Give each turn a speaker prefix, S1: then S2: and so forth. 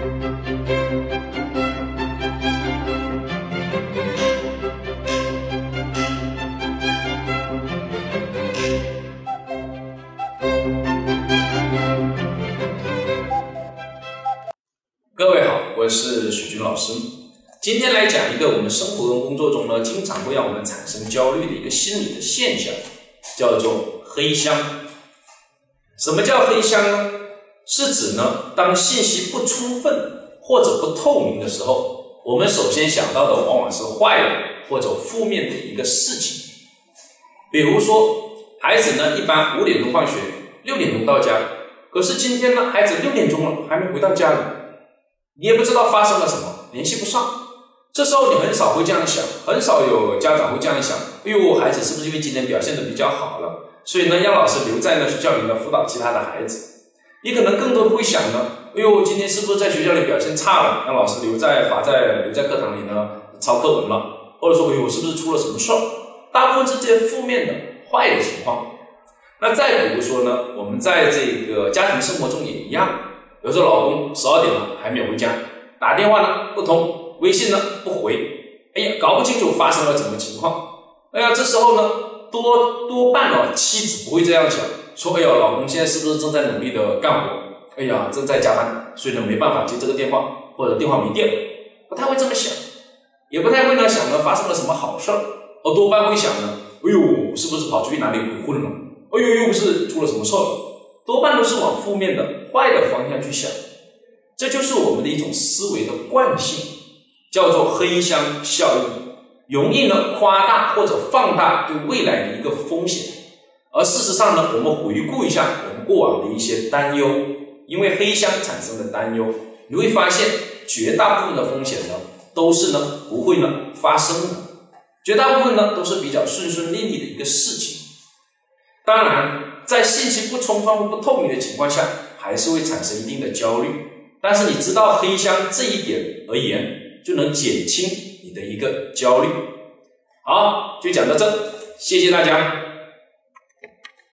S1: 各位好，我是许军老师。今天来讲一个我们生活中、工作中呢，经常会让我们产生焦虑的一个心理的现象，叫做黑箱。什么叫黑箱呢？是指呢，当信息不充分或者不透明的时候，我们首先想到的往往是坏的或者负面的一个事情。比如说，孩子呢一般五点钟放学，六点钟到家，可是今天呢，孩子六点钟了还没回到家里。你也不知道发生了什么，联系不上。这时候你很少会这样想，很少有家长会这样想：哎呦，孩子是不是因为今天表现的比较好了，所以呢让老师留在那学校里呢辅导其他的孩子？你可能更多的会想呢：哎呦，今天是不是在学校里表现差了，让老师留在罚在留在课堂里呢抄课文了？或者说，哎呦，我是不是出了什么事儿？大部分是这些负面的、坏的情况。那再比如说呢，我们在这个家庭生活中也一样。有时候老公十二点了还没有回家，打电话呢不通，微信呢不回，哎呀，搞不清楚发生了什么情况。哎呀，这时候呢多多半呢妻子不会这样想，说哎呀，老公现在是不是正在努力的干活？哎呀，正在加班，所以呢没办法接这个电话，或者电话没电，不太会这么想，也不太会呢想呢发生了什么好事儿，而多半会想呢，哎呦，是不是跑出去哪里鬼混了？哎呦，又不是出了什么事儿。多半都是往负面的、坏的方向去想，这就是我们的一种思维的惯性，叫做黑箱效应，容易呢夸大或者放大对未来的一个风险。而事实上呢，我们回顾一下我们过往的一些担忧，因为黑箱产生的担忧，你会发现绝大部分的风险呢都是呢不会呢发生的，绝大部分呢都是比较顺顺利利的一个事情。当然。在信息不充分不透明的情况下，还是会产生一定的焦虑。但是你知道黑箱这一点而言，就能减轻你的一个焦虑。好，就讲到这，谢谢大家。